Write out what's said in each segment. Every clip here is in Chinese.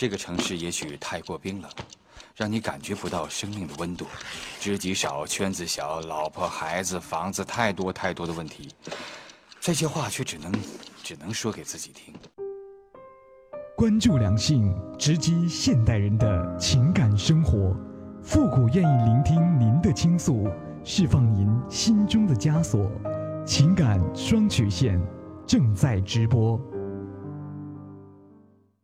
这个城市也许太过冰冷，让你感觉不到生命的温度。知己少，圈子小，老婆孩子房子太多太多的问题，这些话却只能只能说给自己听。关注良性，直击现代人的情感生活。复古愿意聆听您的倾诉，释放您心中的枷锁。情感双曲线正在直播。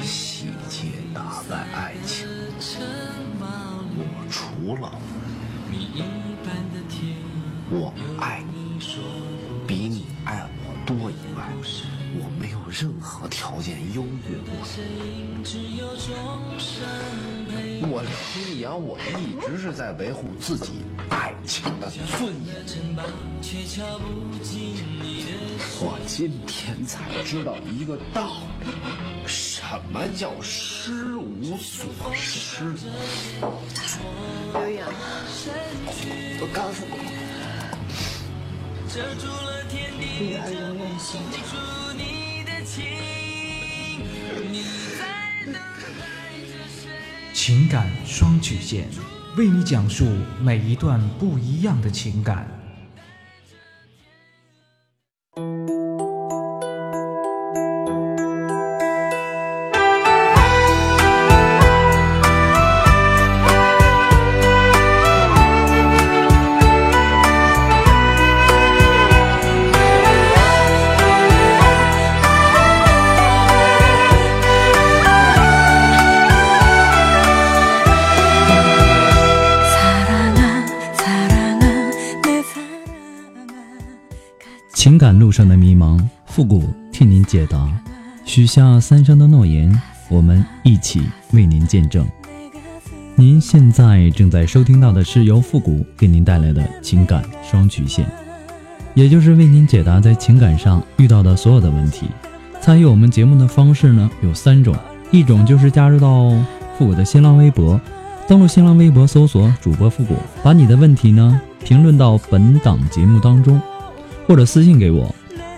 细节打败爱情，我除了我爱你比你爱我多以外，我没有任何条件优越过。我刘洋，我一直是在维护自己爱情的尊严。我今天才知道一个道理。什么叫失无所失？刘洋，我告诉你，女儿永远心跳。情感双曲线，为你讲述每一段不一样的情感。许下三生的诺言，我们一起为您见证。您现在正在收听到的是由复古给您带来的情感双曲线，也就是为您解答在情感上遇到的所有的问题。参与我们节目的方式呢有三种，一种就是加入到复古的新浪微博，登录新浪微博搜索主播复古，把你的问题呢评论到本档节目当中。或者私信给我，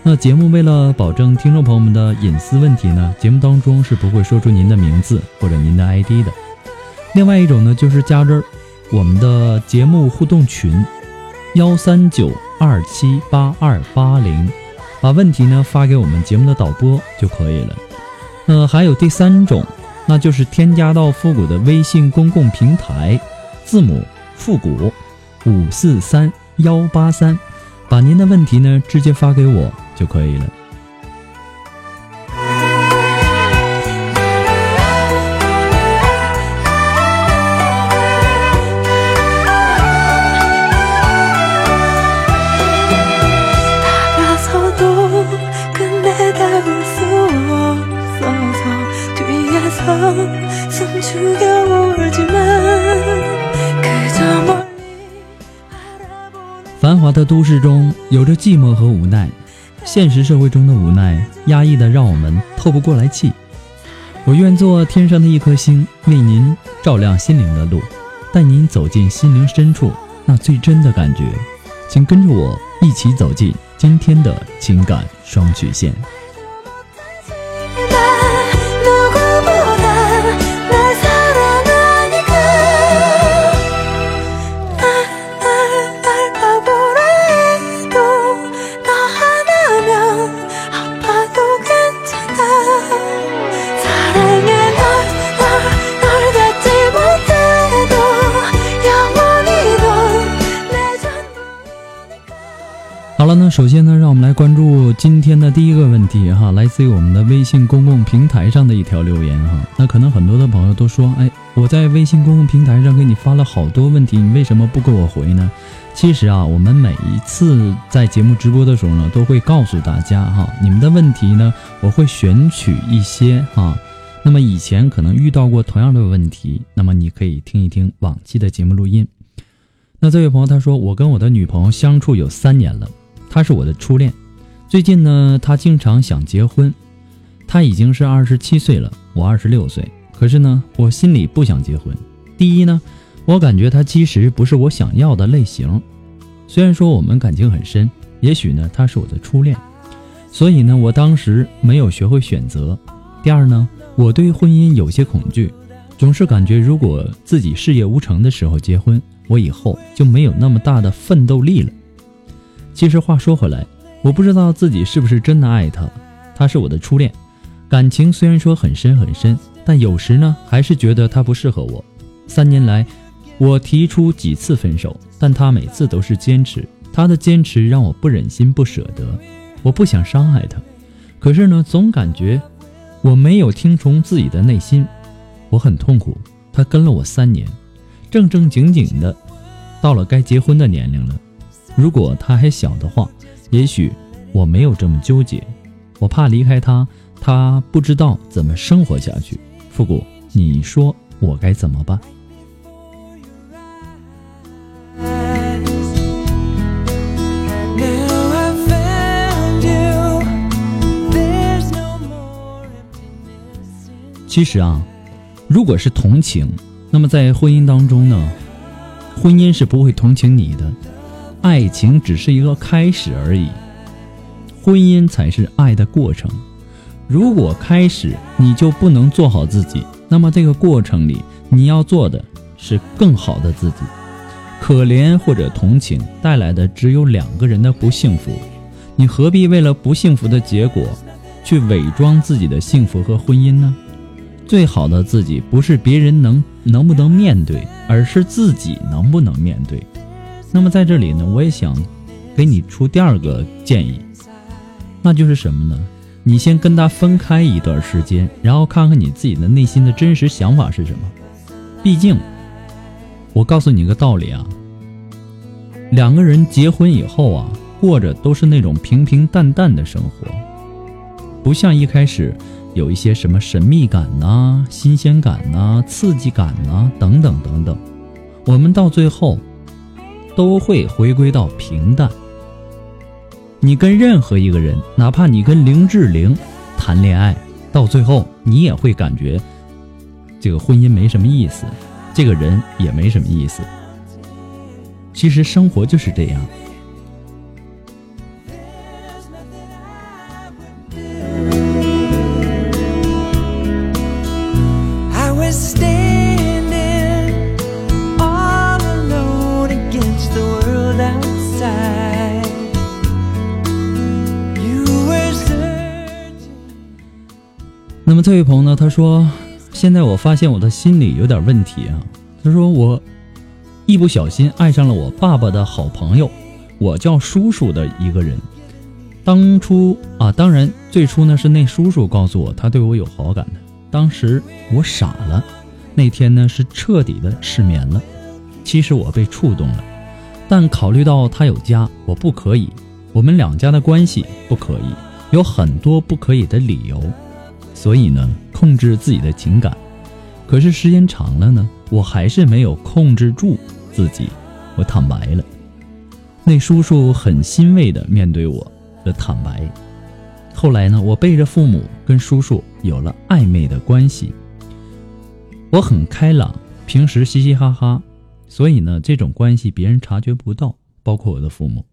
那节目为了保证听众朋友们的隐私问题呢，节目当中是不会说出您的名字或者您的 ID 的。另外一种呢，就是加入我们的节目互动群，幺三九二七八二八零，把问题呢发给我们节目的导播就可以了。呃还有第三种，那就是添加到复古的微信公共平台，字母复古五四三幺八三。把您的问题呢直接发给我就可以了。繁华的都市中有着寂寞和无奈，现实社会中的无奈压抑的让我们透不过来气。我愿做天上的一颗星，为您照亮心灵的路，带您走进心灵深处那最真的感觉。请跟着我一起走进今天的情感双曲线。首先呢，让我们来关注今天的第一个问题哈，来自于我们的微信公共平台上的一条留言哈。那可能很多的朋友都说，哎，我在微信公共平台上给你发了好多问题，你为什么不给我回呢？其实啊，我们每一次在节目直播的时候呢，都会告诉大家哈，你们的问题呢，我会选取一些哈。那么以前可能遇到过同样的问题，那么你可以听一听往期的节目录音。那这位朋友他说，我跟我的女朋友相处有三年了。他是我的初恋，最近呢，他经常想结婚。他已经是二十七岁了，我二十六岁，可是呢，我心里不想结婚。第一呢，我感觉他其实不是我想要的类型。虽然说我们感情很深，也许呢，他是我的初恋，所以呢，我当时没有学会选择。第二呢，我对婚姻有些恐惧，总是感觉如果自己事业无成的时候结婚，我以后就没有那么大的奋斗力了。其实话说回来，我不知道自己是不是真的爱他。他是我的初恋，感情虽然说很深很深，但有时呢，还是觉得他不适合我。三年来，我提出几次分手，但他每次都是坚持。他的坚持让我不忍心不舍得。我不想伤害他，可是呢，总感觉我没有听从自己的内心，我很痛苦。他跟了我三年，正正经经的，到了该结婚的年龄了。如果他还小的话，也许我没有这么纠结。我怕离开他，他不知道怎么生活下去。复古，你说我该怎么办？其实啊，如果是同情，那么在婚姻当中呢，婚姻是不会同情你的。爱情只是一个开始而已，婚姻才是爱的过程。如果开始你就不能做好自己，那么这个过程里你要做的是更好的自己。可怜或者同情带来的只有两个人的不幸福，你何必为了不幸福的结果去伪装自己的幸福和婚姻呢？最好的自己不是别人能能不能面对，而是自己能不能面对。那么在这里呢，我也想给你出第二个建议，那就是什么呢？你先跟他分开一段时间，然后看看你自己的内心的真实想法是什么。毕竟，我告诉你个道理啊，两个人结婚以后啊，过着都是那种平平淡淡的生活，不像一开始有一些什么神秘感呐、新鲜感呐、刺激感呐等等等等。我们到最后。都会回归到平淡。你跟任何一个人，哪怕你跟林志玲谈恋爱，到最后你也会感觉这个婚姻没什么意思，这个人也没什么意思。其实生活就是这样。那么这位朋友呢？他说：“现在我发现我的心里有点问题啊。”他说：“我一不小心爱上了我爸爸的好朋友，我叫叔叔的一个人。当初啊，当然最初呢是那叔叔告诉我他对我有好感的。当时我傻了，那天呢是彻底的失眠了。其实我被触动了，但考虑到他有家，我不可以。我们两家的关系不可以，有很多不可以的理由。”所以呢，控制自己的情感，可是时间长了呢，我还是没有控制住自己，我坦白了。那叔叔很欣慰的面对我的坦白。后来呢，我背着父母跟叔叔有了暧昧的关系。我很开朗，平时嘻嘻哈哈，所以呢，这种关系别人察觉不到，包括我的父母。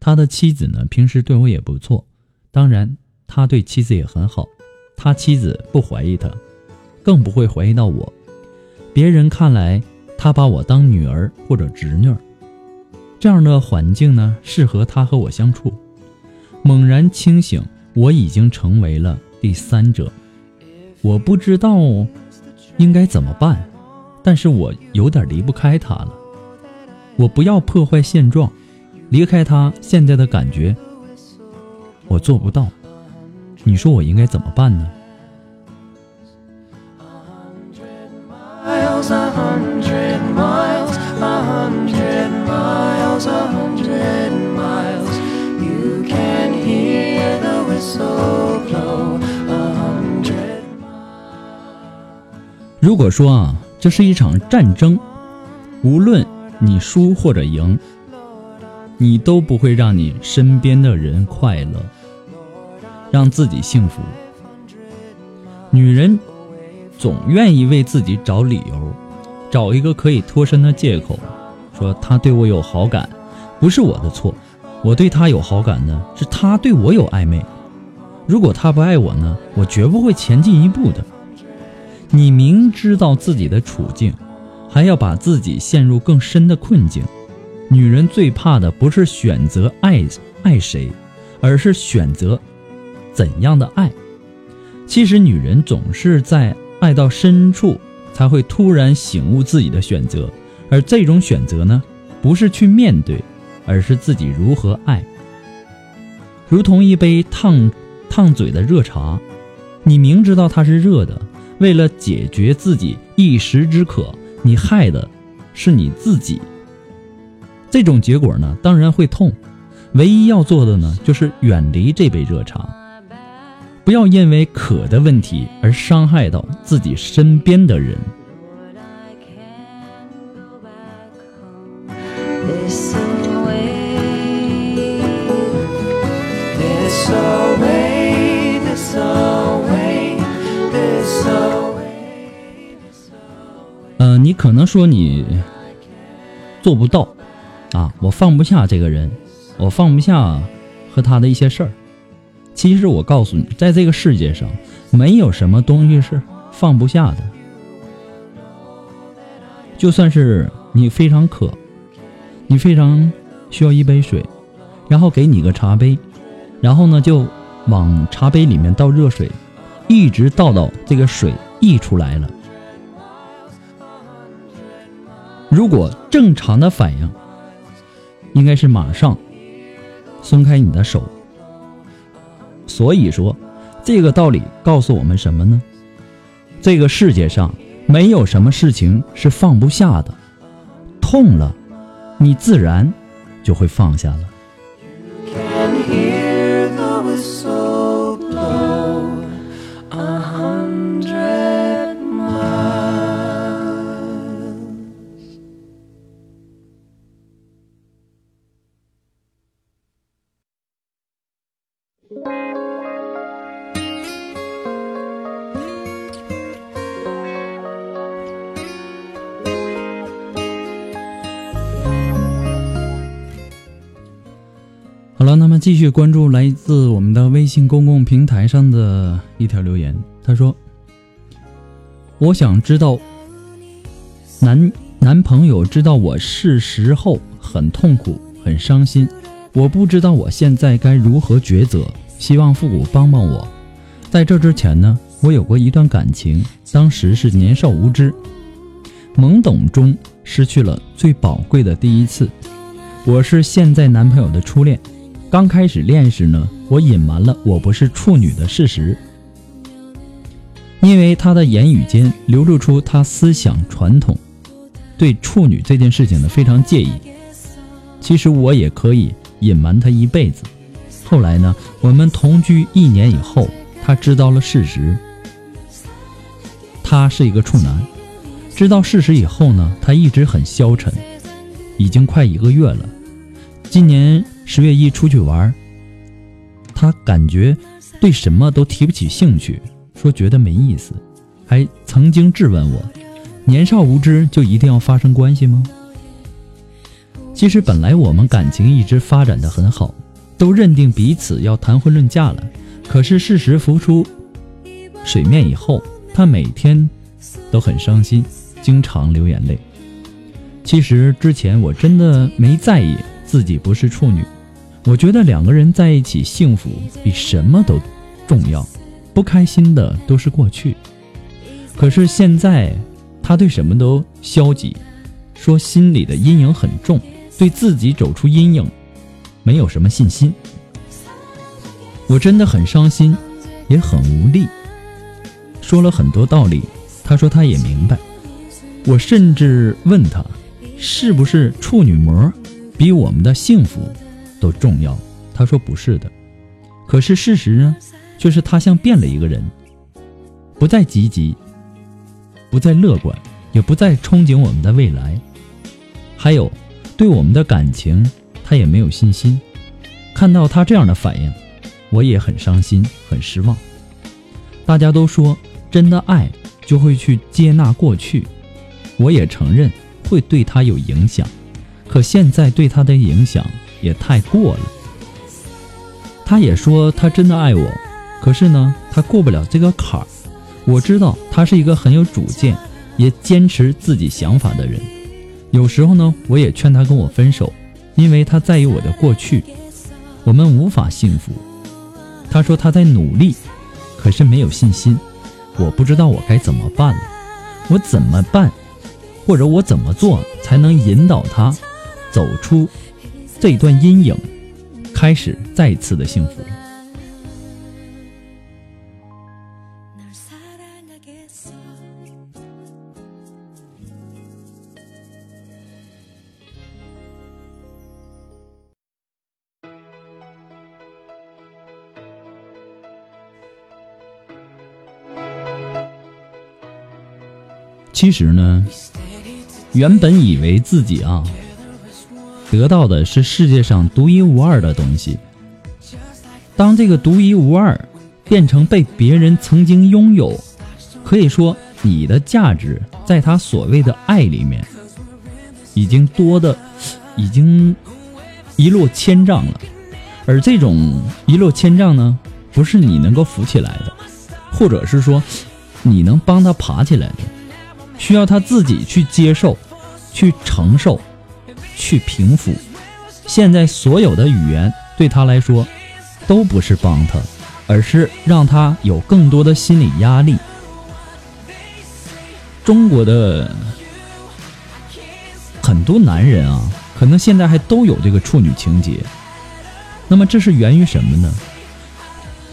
他的妻子呢，平时对我也不错，当然他对妻子也很好。他妻子不怀疑他，更不会怀疑到我。别人看来，他把我当女儿或者侄女。这样的环境呢，适合他和我相处。猛然清醒，我已经成为了第三者。我不知道应该怎么办，但是我有点离不开他了。我不要破坏现状，离开他现在的感觉，我做不到。你说我应该怎么办呢？如果说啊，这是一场战争，无论你输或者赢，你都不会让你身边的人快乐，让自己幸福。女人总愿意为自己找理由，找一个可以脱身的借口，说他对我有好感，不是我的错，我对他有好感呢，是他对我有暧昧。如果他不爱我呢，我绝不会前进一步的。你明知道自己的处境，还要把自己陷入更深的困境。女人最怕的不是选择爱爱谁，而是选择怎样的爱。其实女人总是在爱到深处，才会突然醒悟自己的选择，而这种选择呢，不是去面对，而是自己如何爱。如同一杯烫烫嘴的热茶，你明知道它是热的。为了解决自己一时之渴，你害的是你自己。这种结果呢，当然会痛。唯一要做的呢，就是远离这杯热茶，不要因为渴的问题而伤害到自己身边的人。你可能说你做不到啊，我放不下这个人，我放不下和他的一些事儿。其实我告诉你，在这个世界上，没有什么东西是放不下的。就算是你非常渴，你非常需要一杯水，然后给你个茶杯，然后呢就往茶杯里面倒热水，一直倒到这个水溢出来了。如果正常的反应，应该是马上松开你的手。所以说，这个道理告诉我们什么呢？这个世界上没有什么事情是放不下的，痛了，你自然就会放下了。继续关注来自我们的微信公共平台上的一条留言。他说：“我想知道，男男朋友知道我事实后很痛苦、很伤心，我不知道我现在该如何抉择，希望复古帮帮我。在这之前呢，我有过一段感情，当时是年少无知，懵懂中失去了最宝贵的第一次。我是现在男朋友的初恋。”刚开始恋时呢，我隐瞒了我不是处女的事实，因为他的言语间流露出他思想传统，对处女这件事情呢非常介意。其实我也可以隐瞒他一辈子。后来呢，我们同居一年以后，他知道了事实，他是一个处男。知道事实以后呢，他一直很消沉，已经快一个月了。今年。十月一出去玩，他感觉对什么都提不起兴趣，说觉得没意思，还曾经质问我：年少无知就一定要发生关系吗？其实本来我们感情一直发展的很好，都认定彼此要谈婚论嫁了。可是事实浮出水面以后，他每天都很伤心，经常流眼泪。其实之前我真的没在意。自己不是处女，我觉得两个人在一起幸福比什么都重要，不开心的都是过去。可是现在他对什么都消极，说心里的阴影很重，对自己走出阴影没有什么信心。我真的很伤心，也很无力。说了很多道理，他说他也明白。我甚至问他，是不是处女膜比我们的幸福都重要？他说不是的。可是事实呢，却是他像变了一个人，不再积极，不再乐观，也不再憧憬我们的未来。还有，对我们的感情，他也没有信心。看到他这样的反应，我也很伤心，很失望。大家都说，真的爱就会去接纳过去。我也承认会对他有影响，可现在对他的影响也太过了。他也说他真的爱我，可是呢，他过不了这个坎儿。我知道他是一个很有主见，也坚持自己想法的人。有时候呢，我也劝他跟我分手，因为他在意我的过去，我们无法幸福。他说他在努力，可是没有信心。我不知道我该怎么办了，我怎么办？或者我怎么做才能引导他走出这段阴影，开始再次的幸福？其实呢。原本以为自己啊，得到的是世界上独一无二的东西。当这个独一无二变成被别人曾经拥有，可以说你的价值在他所谓的爱里面，已经多的已经一落千丈了。而这种一落千丈呢，不是你能够扶起来的，或者是说你能帮他爬起来的。需要他自己去接受、去承受、去平复。现在所有的语言对他来说，都不是帮他，而是让他有更多的心理压力。中国的很多男人啊，可能现在还都有这个处女情节。那么这是源于什么呢？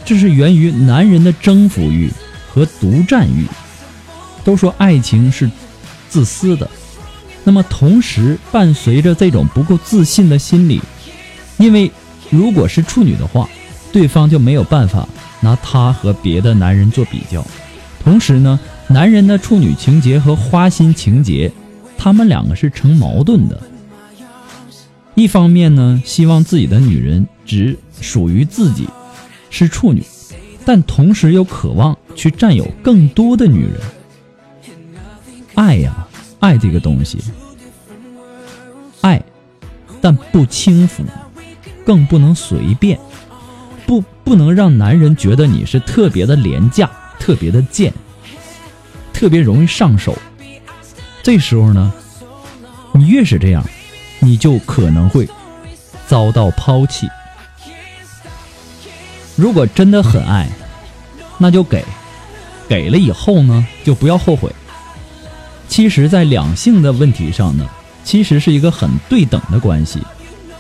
这是源于男人的征服欲和独占欲。都说爱情是自私的，那么同时伴随着这种不够自信的心理，因为如果是处女的话，对方就没有办法拿她和别的男人做比较。同时呢，男人的处女情节和花心情节，他们两个是成矛盾的。一方面呢，希望自己的女人只属于自己，是处女，但同时又渴望去占有更多的女人。爱呀，爱这个东西，爱，但不轻浮，更不能随便，不不能让男人觉得你是特别的廉价、特别的贱、特别容易上手。这时候呢，你越是这样，你就可能会遭到抛弃。如果真的很爱，那就给，给了以后呢，就不要后悔。其实，在两性的问题上呢，其实是一个很对等的关系，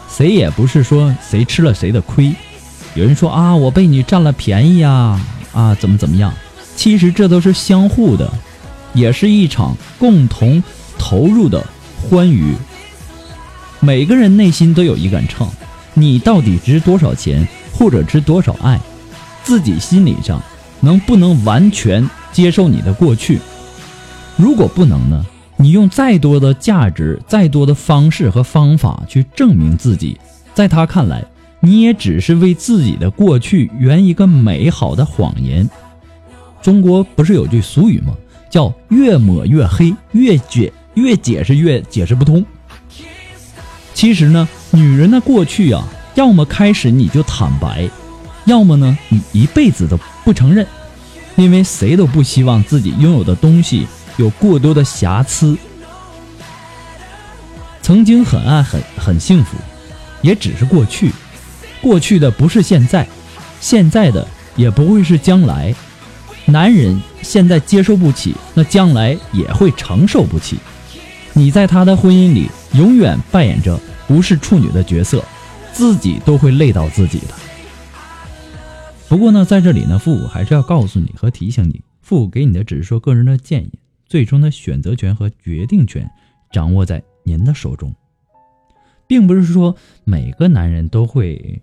谁也不是说谁吃了谁的亏。有人说啊，我被你占了便宜啊，啊，怎么怎么样？其实这都是相互的，也是一场共同投入的欢愉。每个人内心都有一杆秤，你到底值多少钱，或者值多少爱？自己心理上能不能完全接受你的过去？如果不能呢？你用再多的价值、再多的方式和方法去证明自己，在他看来，你也只是为自己的过去圆一个美好的谎言。中国不是有句俗语吗？叫“越抹越黑，越解越解释越解释不通”。其实呢，女人的过去啊，要么开始你就坦白，要么呢，你一辈子都不承认，因为谁都不希望自己拥有的东西。有过多的瑕疵，曾经很爱很很幸福，也只是过去，过去的不是现在，现在的也不会是将来。男人现在接受不起，那将来也会承受不起。你在他的婚姻里永远扮演着不是处女的角色，自己都会累到自己的。不过呢，在这里呢，父母还是要告诉你和提醒你，父母给你的只是说个人的建议，最终的选择权和决定权掌握在您的手中，并不是说每个男人都会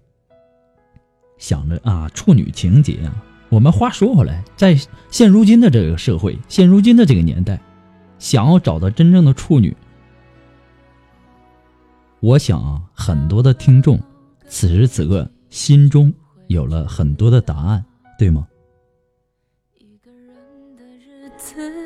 想着啊处女情节啊。我们话说回来，在现如今的这个社会，现如今的这个年代，想要找到真正的处女，我想啊，很多的听众此时此刻心中有了很多的答案，对吗？一个人的日子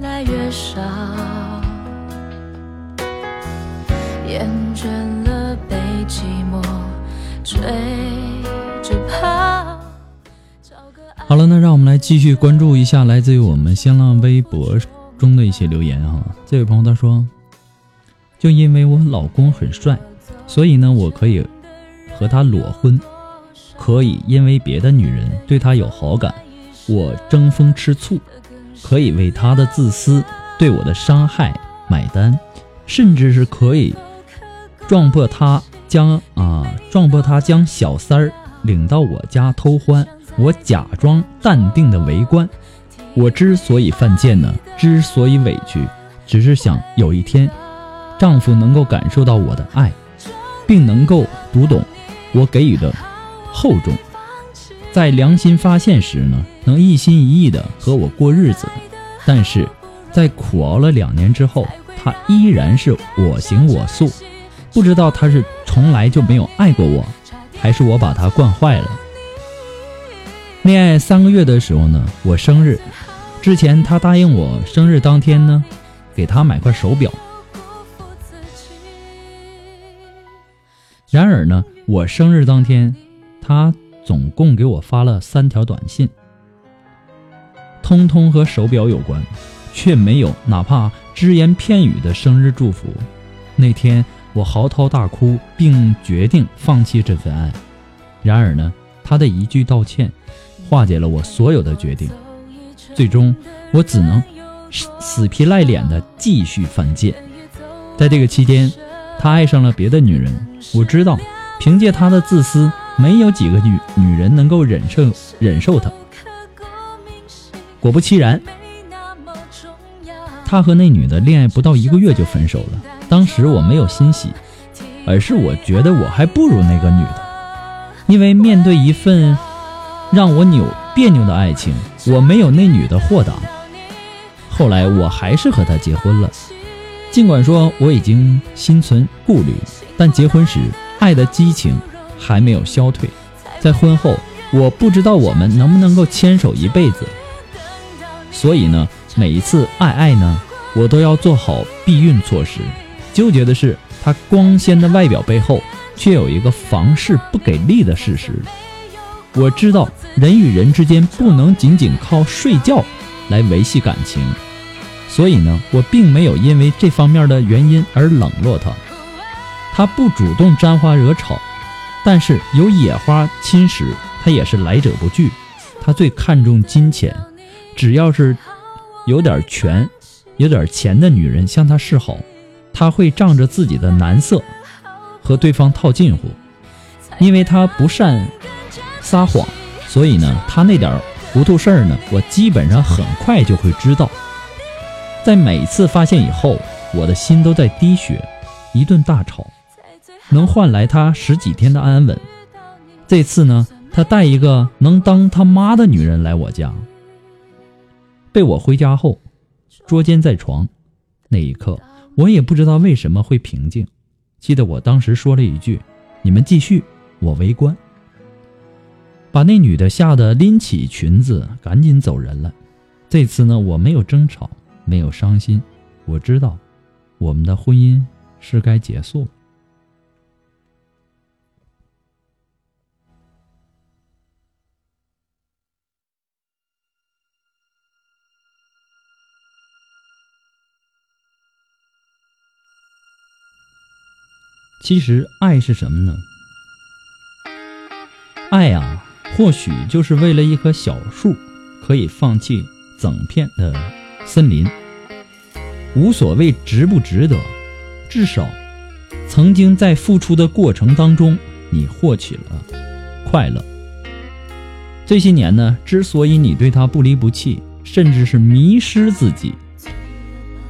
来越少，厌倦了被寂寞追着跑。好了，那让我们来继续关注一下来自于我们新浪微博中的一些留言啊。这位朋友他说，就因为我老公很帅，所以呢，我可以和他裸婚，可以因为别的女人对他有好感，我争风吃醋，可以为他的自私对我的伤害买单，甚至是可以撞破他将啊撞破他将小三儿领到我家偷欢，我假装淡定的围观。我之所以犯贱呢，之所以委屈，只是想有一天，丈夫能够感受到我的爱，并能够读懂我给予的厚重，在良心发现时呢，能一心一意的和我过日子。但是在苦熬了两年之后，他依然是我行我素，不知道他是从来就没有爱过我，还是我把他惯坏了。恋爱三个月的时候呢，我生日之前，他答应我生日当天呢，给他买块手表。然而呢，我生日当天，他总共给我发了三条短信，通通和手表有关，却没有哪怕只言片语的生日祝福。那天我嚎啕大哭，并决定放弃这份爱。然而呢，他的一句道歉，化解了我所有的决定。最终，我只能死皮赖脸的继续犯贱。在这个期间，他爱上了别的女人。我知道，凭借他的自私，没有几个女女人能够忍受忍受他。果不其然，他和那女的恋爱不到一个月就分手了。当时我没有欣喜，而是我觉得我还不如那个女的，因为面对一份让我扭别扭的爱情，我没有那女的豁达。后来我还是和她结婚了，尽管说我已经心存顾虑，但结婚时爱的激情还没有消退。在婚后，我不知道我们能不能够牵手一辈子，所以呢，每一次爱爱呢，我都要做好避孕措施。纠结的是，她光鲜的外表背后，却有一个房事不给力的事实。我知道人与人之间不能仅仅靠睡觉来维系感情，所以呢，我并没有因为这方面的原因而冷落他，他不主动沾花惹草，但是有野花侵蚀，他也是来者不拒。他最看重金钱，只要是有点权、有点钱的女人向他示好，他会仗着自己的男色和对方套近乎，因为他不善。撒谎，所以呢，他那点糊涂事儿呢，我基本上很快就会知道。在每次发现以后，我的心都在滴血。一顿大吵，能换来他十几天的安稳。这次呢，他带一个能当他妈的女人来我家，被我回家后捉奸在床。那一刻，我也不知道为什么会平静。记得我当时说了一句：“你们继续，我围观。”把那女的吓得拎起裙子赶紧走人了。这次呢，我没有争吵，没有伤心，我知道，我们的婚姻是该结束了。其实爱是什么呢？爱啊，或许就是为了一棵小树，可以放弃整片的森林。无所谓值不值得，至少曾经在付出的过程当中，你获取了快乐。这些年呢，之所以你对他不离不弃，甚至是迷失自己，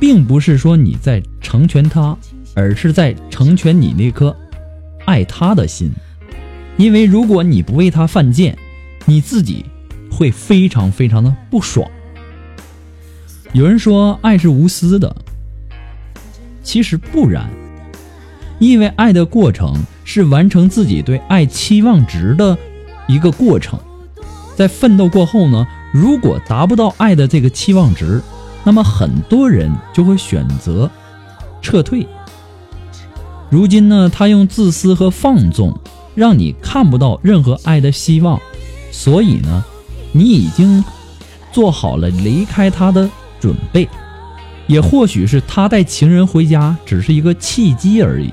并不是说你在成全他，而是在成全你那颗爱他的心。因为如果你不为他犯贱，你自己会非常非常的不爽。有人说爱是无私的，其实不然，因为爱的过程是完成自己对爱期望值的一个过程，在奋斗过后呢，如果达不到爱的这个期望值，那么很多人就会选择撤退。如今呢，他用自私和放纵让你看不到任何爱的希望，所以呢，你已经做好了离开他的。准备，也或许是他带情人回家只是一个契机而已。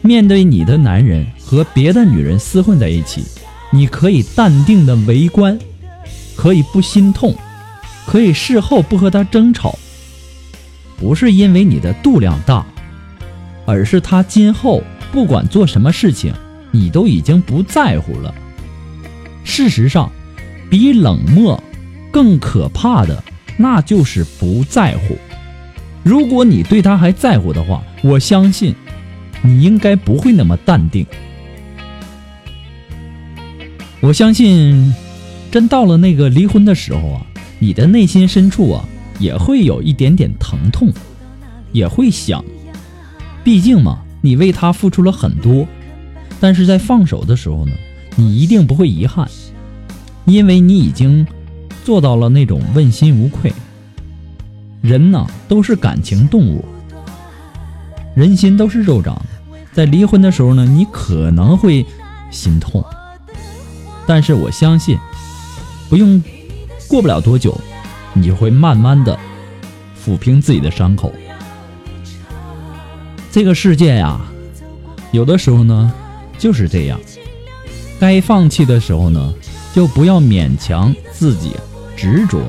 面对你的男人和别的女人厮混在一起，你可以淡定的围观，可以不心痛，可以事后不和他争吵，不是因为你的度量大，而是他今后不管做什么事情，你都已经不在乎了。事实上，比冷漠。更可怕的，那就是不在乎。如果你对他还在乎的话，我相信你应该不会那么淡定。我相信，真到了那个离婚的时候啊，你的内心深处啊，也会有一点点疼痛，也会想，毕竟嘛，你为他付出了很多。但是在放手的时候呢，你一定不会遗憾，因为你已经。做到了那种问心无愧。人呢都是感情动物，人心都是肉长的。在离婚的时候呢，你可能会心痛，但是我相信，不用过不了多久，你就会慢慢的抚平自己的伤口。这个世界呀，有的时候呢就是这样，该放弃的时候呢，就不要勉强自己。执着，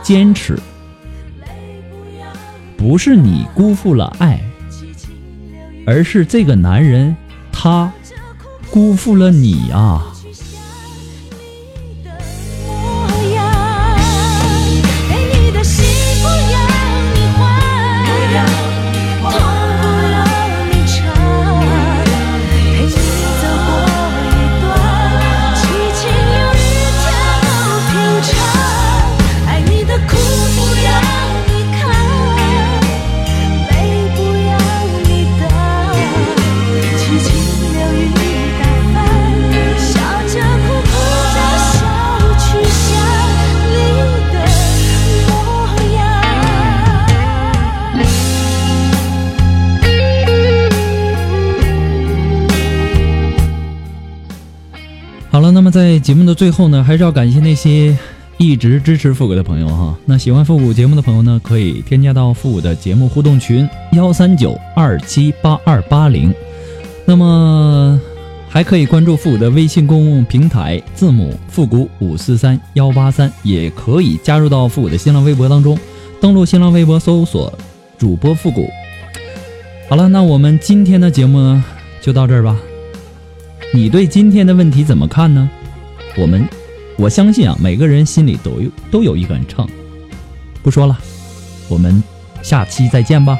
坚持，不是你辜负了爱，而是这个男人他辜负了你啊。么在节目的最后呢，还是要感谢那些一直支持复古的朋友哈。那喜欢复古节目的朋友呢，可以添加到复古的节目互动群幺三九二七八二八零。那么还可以关注复古的微信公共平台字母复古五四三幺八三，也可以加入到复古的新浪微博当中，登录新浪微博搜索主播复古。好了，那我们今天的节目呢，就到这儿吧。你对今天的问题怎么看呢？我们，我相信啊，每个人心里都有都有一杆秤。不说了，我们下期再见吧。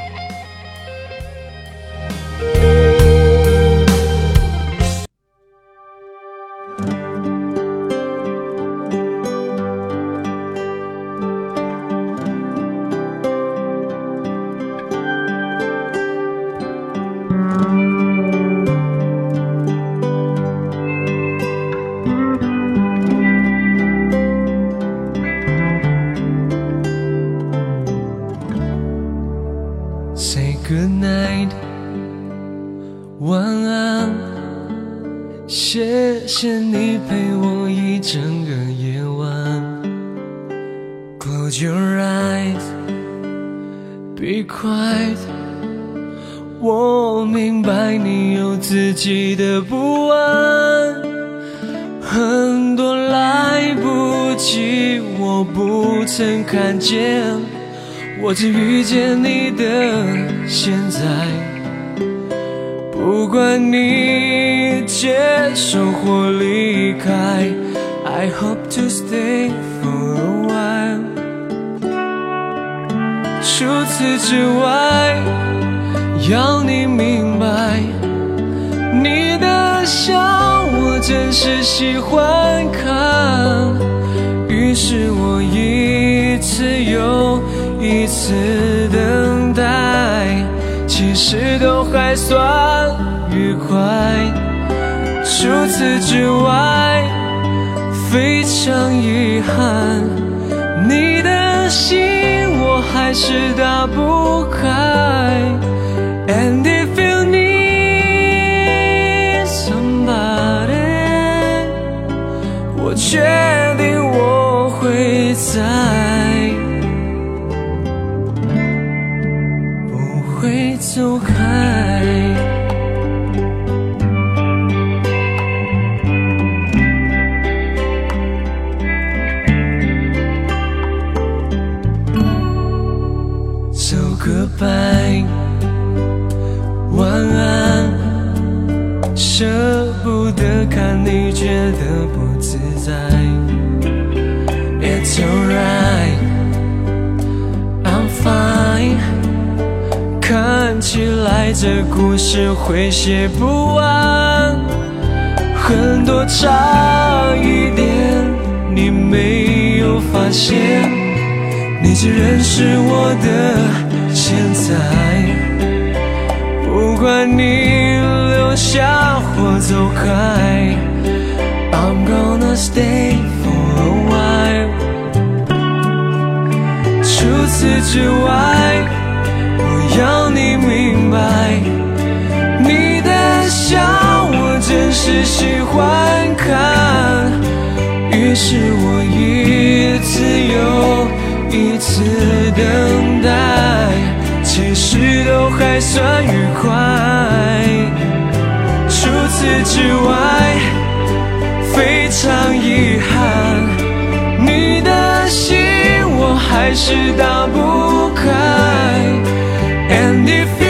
笑我真是喜欢看。于是我一次又一次等待，其实都还算愉快。除此之外，非常遗憾，你的心我还是打不开。And 决定我会在，这故事会写不完，很多差一点，你没有发现。你只认识我的现在，不管你留下或走开，I'm gonna stay for a while。除此之外，我要白，你的笑我真是喜欢看，于是我一次又。一次等待，其实都还算愉快。除此之外，非常遗憾，你的心我还是打不开。And if you